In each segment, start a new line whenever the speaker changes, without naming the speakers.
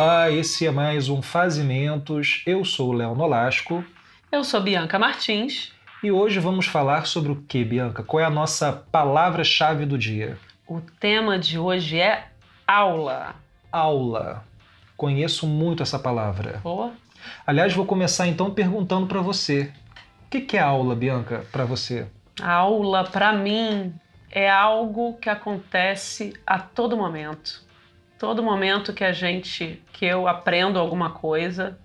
Olá, esse é mais um Fazimentos. Eu sou o Léo Nolasco.
Eu sou Bianca Martins.
E hoje vamos falar sobre o que, Bianca? Qual é a nossa palavra-chave do dia?
O tema de hoje é aula.
Aula. Conheço muito essa palavra.
Boa.
Aliás, vou começar então perguntando para você. O que é aula, Bianca, para você?
A aula, para mim, é algo que acontece a todo momento. Todo momento que a gente, que eu aprendo alguma coisa,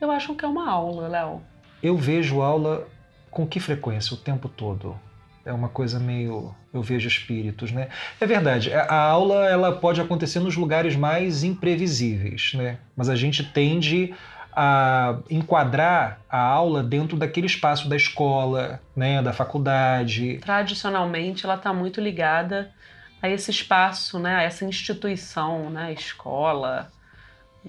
eu acho que é uma aula, Léo.
Eu vejo aula com que frequência? O tempo todo. É uma coisa meio. Eu vejo espíritos, né? É verdade, a aula ela pode acontecer nos lugares mais imprevisíveis, né? Mas a gente tende a enquadrar a aula dentro daquele espaço da escola, né, da faculdade.
Tradicionalmente, ela está muito ligada a esse espaço, né, a essa instituição, né, escola,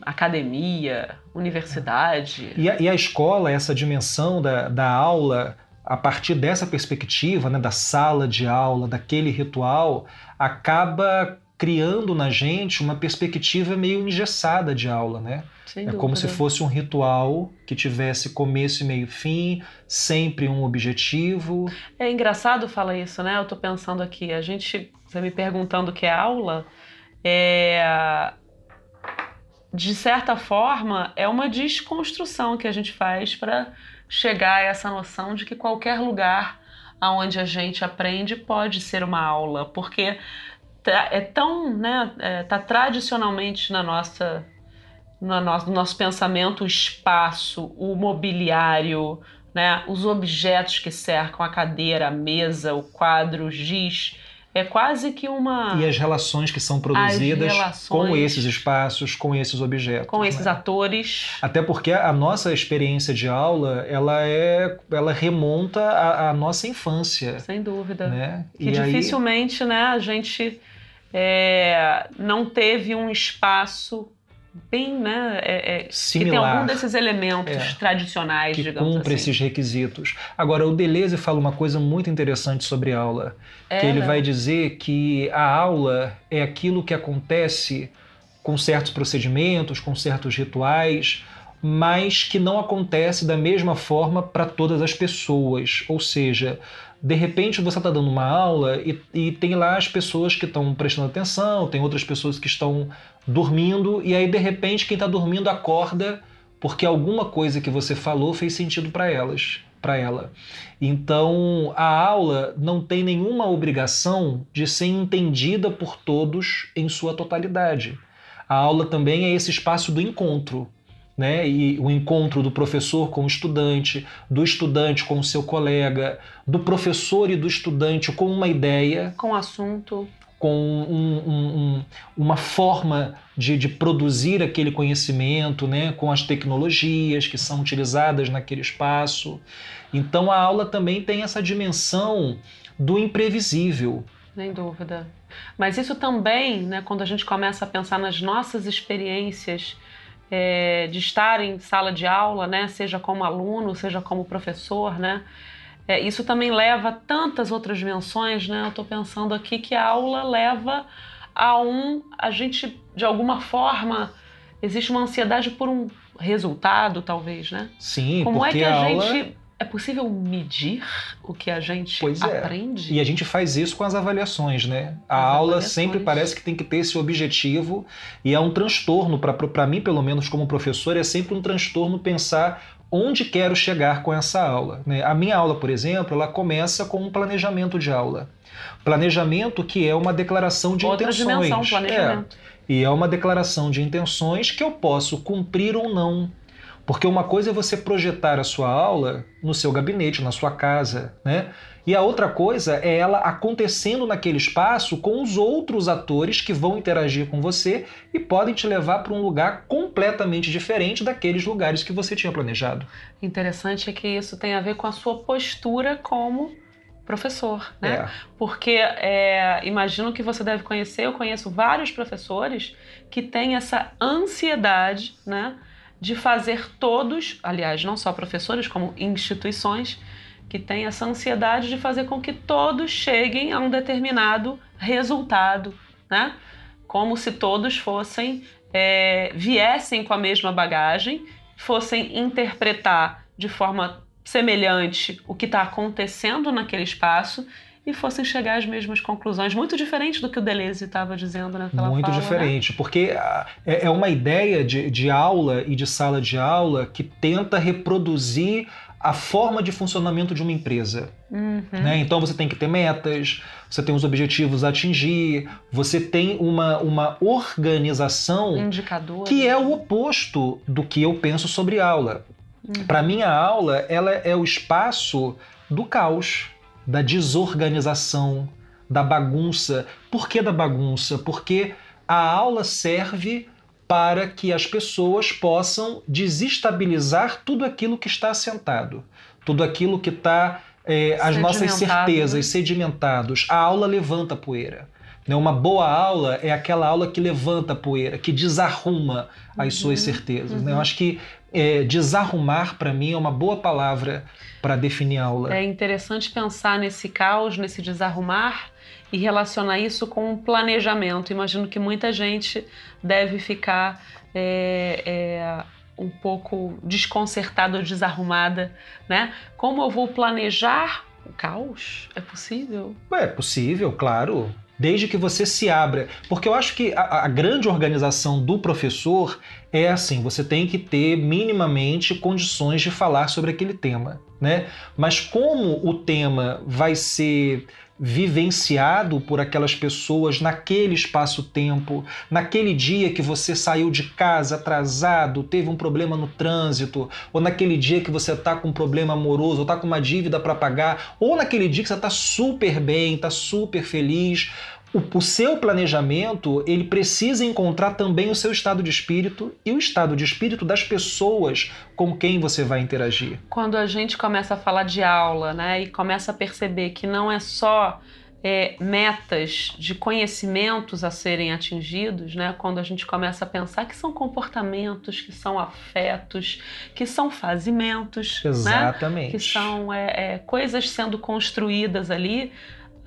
academia, universidade.
E a, e a escola, essa dimensão da, da aula, a partir dessa perspectiva, né, da sala de aula, daquele ritual, acaba criando na gente uma perspectiva meio engessada de aula, né?
Sem
é
dúvida.
como se fosse um ritual que tivesse começo e meio fim, sempre um objetivo.
É engraçado falar isso, né? Eu tô pensando aqui, a gente, você me perguntando o que é aula, é de certa forma é uma desconstrução que a gente faz para chegar a essa noção de que qualquer lugar aonde a gente aprende pode ser uma aula, porque é tão, né, é, tá tradicionalmente na nossa no nosso, no nosso pensamento o espaço, o mobiliário, né, os objetos que cercam a cadeira, a mesa, o quadro, o giz, é quase que uma.
E as relações que são produzidas
relações...
com esses espaços, com esses objetos.
Com esses
né?
atores.
Até porque a nossa experiência de aula, ela é, ela remonta à, à nossa infância.
Sem dúvida.
Né?
Que
E aí-
dificilmente, né, a gente é, não teve um espaço bem, né, é, é, que tem
Similar.
algum desses elementos
É.
tradicionais,
que
digamos
cumpre
assim.
esses requisitos. Agora, o Deleuze fala uma coisa muito interessante sobre aula,
É,
que ele
Léo.
vai dizer que a aula é aquilo que acontece com certos procedimentos, com certos rituais, mas que não acontece da mesma forma para todas as pessoas. Ou seja, de repente você está dando uma aula e, e tem lá as pessoas que estão prestando atenção, tem outras pessoas que estão dormindo, e aí de repente quem está dormindo acorda porque alguma coisa que você falou fez sentido para elas, para ela. Então, a aula não tem nenhuma obrigação de ser entendida por todos em sua totalidade. A aula também é esse espaço do encontro, né? E o encontro do professor com o estudante, do estudante com o seu colega, do professor e do estudante com uma ideia,
Com assunto.
com um- um- um- uma forma de, de produzir aquele conhecimento, né, com as tecnologias que são utilizadas naquele espaço. Então a aula também tem essa dimensão do imprevisível.
Sem dúvida. Mas isso também, né, quando a gente começa a pensar nas nossas experiências é, de estar em sala de aula, né, seja como aluno, seja como professor, né, é, isso também leva a tantas outras dimensões, né? Eu estou pensando aqui que a aula leva a um, a gente de alguma forma existe uma ansiedade por um resultado, talvez, né?
Sim,
Como é
porque
que a,
aula
gente é possível medir o que a gente
Pois é.
aprende?
E a gente faz isso com as avaliações, né? A
As
aula sempre parece que tem que ter esse objetivo e é um transtorno, para mim, pelo menos como professor, é sempre um transtorno pensar onde quero chegar com essa aula. Né? A minha aula, por exemplo, ela começa com um planejamento de aula. Planejamento que é uma declaração de
Outra
intenções.
dimensão,
É,
planejamento.
e é uma declaração de intenções que eu posso cumprir ou não. Porque uma coisa é você projetar a sua aula no seu gabinete, na sua casa, né? E a outra coisa é ela acontecendo naquele espaço com os outros atores que vão interagir com você e podem te levar para um lugar completamente diferente daqueles lugares que você tinha planejado.
Interessante é que isso tem a ver com a sua postura como professor, né?
É.
Porque é, imagino que você deve conhecer, eu conheço vários professores que têm essa ansiedade, né, de fazer todos, aliás, não só professores, como instituições, que têm essa ansiedade de fazer com que todos cheguem a um determinado resultado, né? Como se todos fossem é, viessem com a mesma bagagem, fossem interpretar de forma semelhante o que está acontecendo naquele espaço e fossem chegar às mesmas conclusões, muito diferente do que o Deleuze estava dizendo naquela
Muito
fala, né?
diferente, né? porque ah, é, é uma ideia de, de aula e de sala de aula que tenta reproduzir a forma de funcionamento de uma empresa.
Uhum.
Né? Então você tem que ter metas, você tem os objetivos a atingir, você tem uma, uma organização
Indicador.
que é o oposto do que eu penso sobre aula.
Uhum.
Para mim, a aula ela é o espaço do caos, da desorganização, da bagunça. Por que da bagunça? Porque a aula serve para que as pessoas possam desestabilizar tudo aquilo que está assentado, tudo aquilo que está é, as nossas certezas, né? sedimentados. A aula levanta a poeira. Né? Uma boa aula é aquela aula que levanta a poeira, que desarruma as uhum, suas certezas.
Uhum.
Né? Eu acho que é, desarrumar, para mim, é uma boa palavra para definir aula.
É interessante pensar nesse caos, nesse desarrumar e relacionar isso com o planejamento. Imagino que muita gente deve ficar é, é, um pouco desconcertada ou desarrumada, né? Como eu vou planejar o caos? É possível?
É possível, claro. Desde que você se abra. Porque eu acho que a, a grande organização do professor é assim: você tem que ter minimamente condições de falar sobre aquele tema. Né? Mas como o tema vai ser vivenciado por aquelas pessoas naquele espaço-tempo, naquele dia que você saiu de casa atrasado, teve um problema no trânsito, ou naquele dia que você está com um problema amoroso, ou está com uma dívida para pagar, ou naquele dia que você está super bem, está super feliz, o, o, seu planejamento ele precisa encontrar também o seu estado de espírito e o estado de espírito das pessoas com quem você vai interagir.
Quando a gente começa a falar de aula, né, e começa a perceber que não é só é, metas de conhecimentos a serem atingidos, né? Quando a gente começa a pensar que são comportamentos, que são afetos, que são fazimentos,
Exatamente.
Né? que são é, é, coisas sendo construídas ali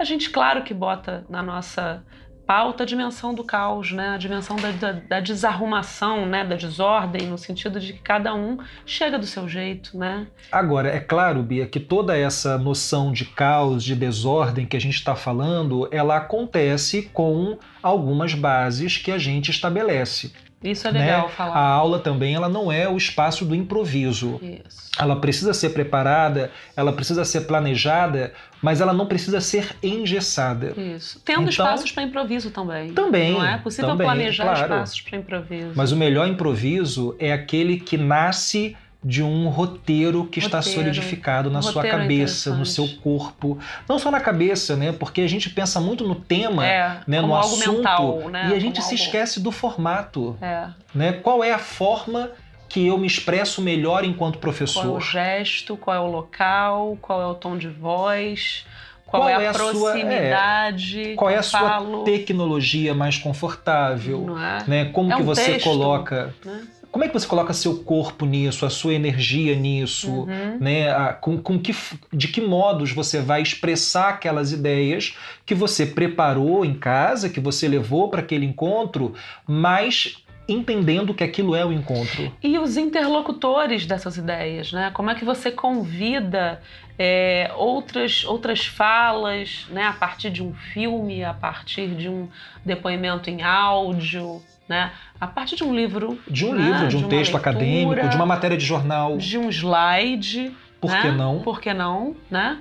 a gente, claro que bota na nossa pauta a dimensão do caos, né? a dimensão da, da, da, desarrumação, né? da desordem, no sentido de que cada um chega do seu jeito. Né?
Agora, é claro, Bia, que toda essa noção de caos, de desordem que a gente está falando, ela acontece com algumas bases que a gente estabelece.
Isso é legal
né?
falar.
A aula também ela não é o espaço do improviso.
Isso.
Ela precisa ser preparada, ela precisa ser planejada, mas ela não precisa ser engessada.
Isso. Tendo
então,
espaços para improviso também.
Também.
Não é possível
também,
planejar
claro.
espaços para improviso.
Mas o melhor improviso é aquele que nasce de um roteiro que está
Roteiro.
solidificado na sua
é
cabeça, no seu corpo. Não só na cabeça, né? Porque a gente pensa muito no tema,
É,
né? no assunto,
mental, né?
e a gente
Como
se
algo-
esquece do formato.
É.
Né? Qual é a forma que eu me expresso melhor enquanto
Qual é o
professor?
gesto, qual é o local, qual é o tom de voz, qual,
Qual
é
é
a
a sua-
proximidade.
Qual é a sua
falo,
tecnologia mais confortável?
É?
Né? Como
É
que
um
você
texto,
coloca?
né?
Como é que você coloca seu corpo nisso, a sua energia nisso?
Uhum.
Né? A- com, com que, de que modos você vai expressar aquelas ideias que você preparou em casa, que você levou para aquele encontro, mas entendendo que aquilo é o encontro.
E os interlocutores dessas ideias, né? Como é que você convida é, outras, outras falas, né? A partir de um filme, a partir de um depoimento em áudio, né? A partir de um livro,
De um
né?
livro, de um texto
leitura,
acadêmico, de uma matéria de jornal.
de um slide.
Por
né?
que não?
Por que não, né?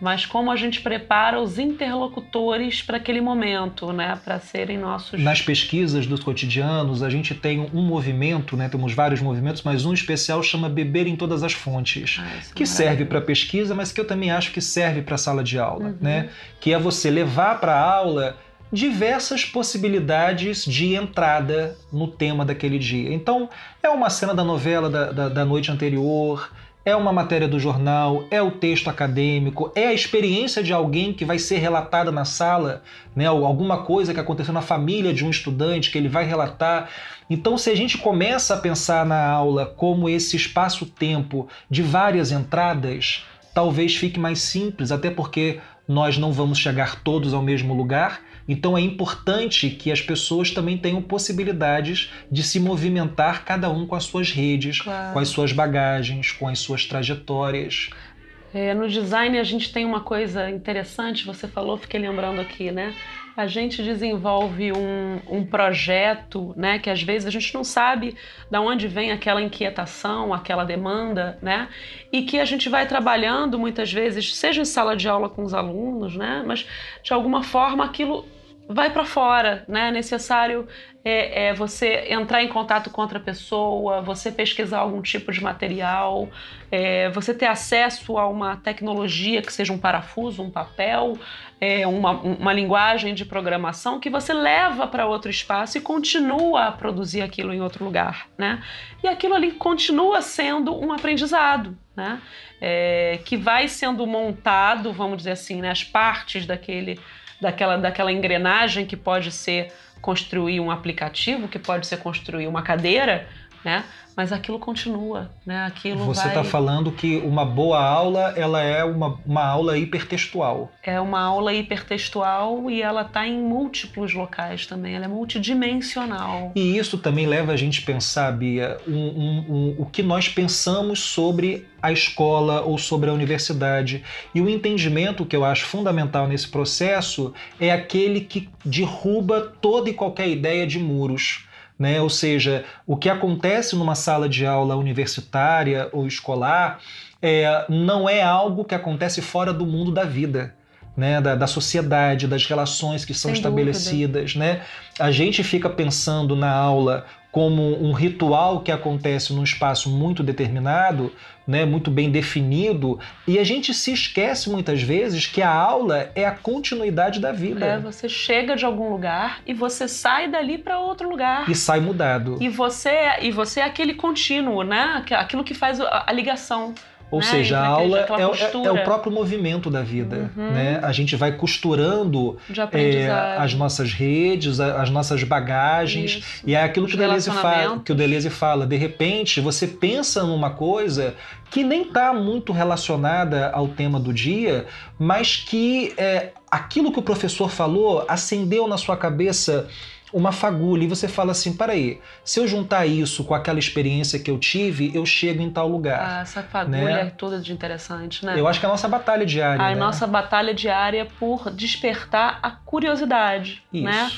Mas como a gente prepara os interlocutores para aquele momento, né? Para serem nossos.
Nas pesquisas dos cotidianos, a gente tem um movimento, né? temos vários movimentos, mas um especial chama Beber em Todas as Fontes.
Ah, é
que serve
maravilhoso.
para pesquisa, mas que eu também acho que serve para a sala de aula,
Uhum.
né? Que é você levar para a aula diversas possibilidades de entrada no tema daquele dia. Então, é uma cena da novela da, da, da noite anterior, é uma matéria do jornal, é o texto acadêmico, é a experiência de alguém que vai ser relatada na sala, né? Alguma coisa que aconteceu na família de um estudante que ele vai relatar. Então, se a gente começa a pensar na aula como esse espaço-tempo de várias entradas, talvez fique mais simples, até porque nós não vamos chegar todos ao mesmo lugar, então é importante que as pessoas também tenham possibilidades de se movimentar, cada um com as suas redes,
Claro.
com as suas bagagens, com as suas trajetórias.
É, no design a gente tem uma coisa interessante, você falou, fiquei lembrando aqui, né? A gente desenvolve um, um projeto, né? Que às vezes a gente não sabe da onde vem aquela inquietação, aquela demanda, né? E que a gente vai trabalhando muitas vezes, seja em sala de aula com os alunos, né? Mas de alguma forma aquilo vai para fora, né? É necessário é, é, você entrar em contato com outra pessoa, você pesquisar algum tipo de material, é, você ter acesso a uma tecnologia que seja um parafuso, um papel, é, uma, uma linguagem de programação que você leva para outro espaço e continua a produzir aquilo em outro lugar, né? E aquilo ali continua sendo um aprendizado, né? É, que vai sendo montado, vamos dizer assim, né? as partes daquele, daquela, daquela engrenagem que pode ser construir um aplicativo, que pode ser construir uma cadeira, né? Mas aquilo continua, né? Aquilo
Você
vai...
está falando que uma boa aula ela é uma, uma aula hipertextual.
É uma aula hipertextual e ela está em múltiplos locais também, ela é multidimensional.
E isso também leva a gente a pensar, Bia, um, um, um, o que nós pensamos sobre a escola ou sobre a universidade. E o entendimento que eu acho fundamental nesse processo é aquele que derruba toda e qualquer ideia de muros. Né? Ou seja, o que acontece numa sala de aula universitária ou escolar é, não é algo que acontece fora do mundo da vida. Né, da, da, sociedade, das relações que são
Sem
estabelecidas. Né? A gente fica pensando na aula como um ritual que acontece num espaço muito determinado, né, muito bem definido, e a gente se esquece muitas vezes que a aula é a continuidade da vida.
É, você chega de algum lugar e você sai dali para outro lugar.
E sai mudado.
E você, e você é aquele contínuo, né? Aquilo que faz a, a ligação.
Ou
né?
seja, a aula é, é- é o próprio movimento da vida.
Uhum.
Né? A gente vai costurando é, as nossas redes, as nossas bagagens.
Isso.
E é aquilo que o, Deleuze fala, que o Deleuze fala. De repente, você pensa numa coisa que nem está muito relacionada ao tema do dia, mas que é, aquilo que o professor falou acendeu na sua cabeça uma fagulha e você fala assim, peraí, se eu juntar isso com aquela experiência que eu tive, eu chego em tal lugar.
Ah, essa fagulha
né?
é toda de interessante, né?
Eu acho que é a nossa batalha diária.
a
né?
nossa batalha diária por despertar a curiosidade,
Isso.
né?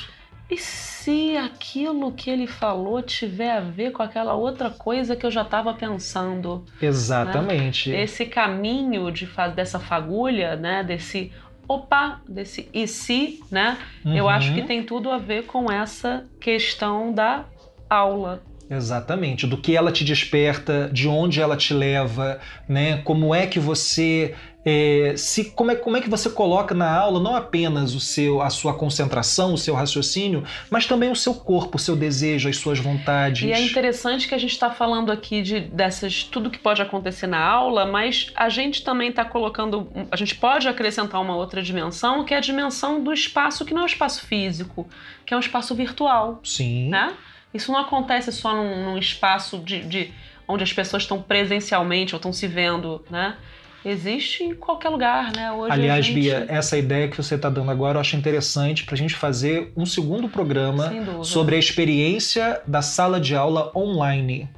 E se aquilo que ele falou tiver a ver com aquela outra coisa que eu já estava pensando?
Exatamente.
Esse caminho de dessa fagulha, né? Desse opa, desse e se, né? Eu
Uhum.
acho que tem tudo a ver com essa questão da aula.
Exatamente, do que ela te desperta, de onde ela te leva, né? Como é que você é, se como é, como é que você coloca na aula não apenas o seu a sua concentração, o seu raciocínio, mas também o seu corpo, o seu desejo, as suas vontades.
E é interessante que a gente está falando aqui de dessas tudo que pode acontecer na aula, mas a gente também está colocando, a gente pode acrescentar uma outra dimensão, que é a dimensão do espaço que não é o espaço físico, que é um espaço virtual,
Sim.
né? Isso não acontece só num, num espaço de, de- onde as pessoas estão presencialmente ou estão se vendo, né? Existe em qualquer lugar, né? Hoje
Aliás,
gente-
Bia, essa ideia que você está dando agora eu acho interessante para a gente fazer um segundo programa sobre a experiência da sala de aula online.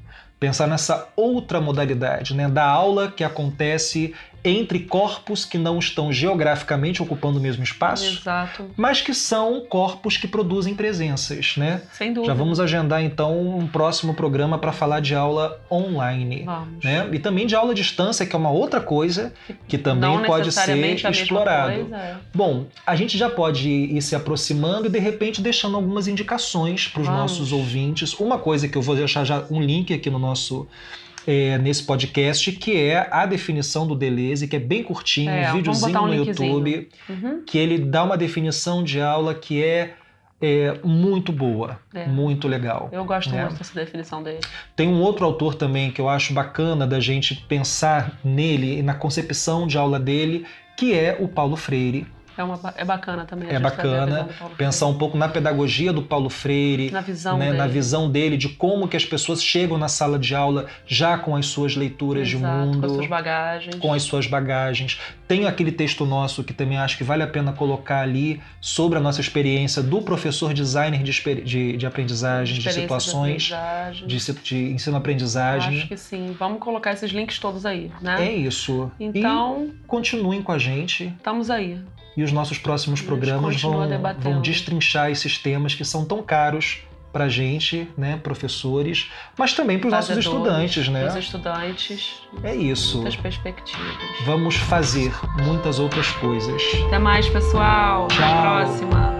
Pensar nessa outra modalidade, né? Da aula que acontece entre corpos que não estão geograficamente ocupando o mesmo espaço,
Exato,
mas que são corpos que produzem presenças, né?
sem dúvida.
Já vamos agendar então um próximo programa para falar de aula online.
Vamos.
Né? E também de aula à distância, que é uma outra coisa que também
não
pode ser explorado.
coisa, é.
Bom, a gente já pode ir se aproximando e de repente deixando algumas indicações para os nossos ouvintes. Uma coisa que eu vou deixar já um link aqui no nosso é, nesse podcast, que é a definição do Deleuze, que é bem curtinho,
É,
um videozinho
um
no. YouTube,
Uhum.
que ele dá uma definição de aula que é, é, muito boa,
É.
muito legal.
Eu gosto
É.
muito dessa definição dele.
Tem um outro autor também que eu acho bacana da gente pensar nele e na concepção de aula dele, que é o Paulo Freire.
É, uma, é bacana também.
É bacana pensar um pouco na pedagogia do Paulo Freire,
na visão,
né,
dele.
na visão dele de como que as pessoas chegam na sala de aula já com as suas leituras
Exato,
de mundo,
com as suas bagagens.
com as suas bagagens. Tem aquele texto nosso que também acho que vale a pena colocar ali sobre a nossa experiência do professor designer de, de, de aprendizagem, de situações
de, aprendizagem.
de, de ensino-aprendizagem.
Acho que sim. Vamos colocar esses links todos aí, né?
É isso.
Então,
e continuem com a gente.
Estamos aí.
E os nossos próximos programas vão, vão destrinchar esses temas que são tão caros para gente, né, professores, mas também para os nossos estudantes, né?
Os estudantes.
É isso.
Muitas perspectivas.
Vamos fazer muitas outras coisas.
Até mais, pessoal.
Tchau.
Até a próxima.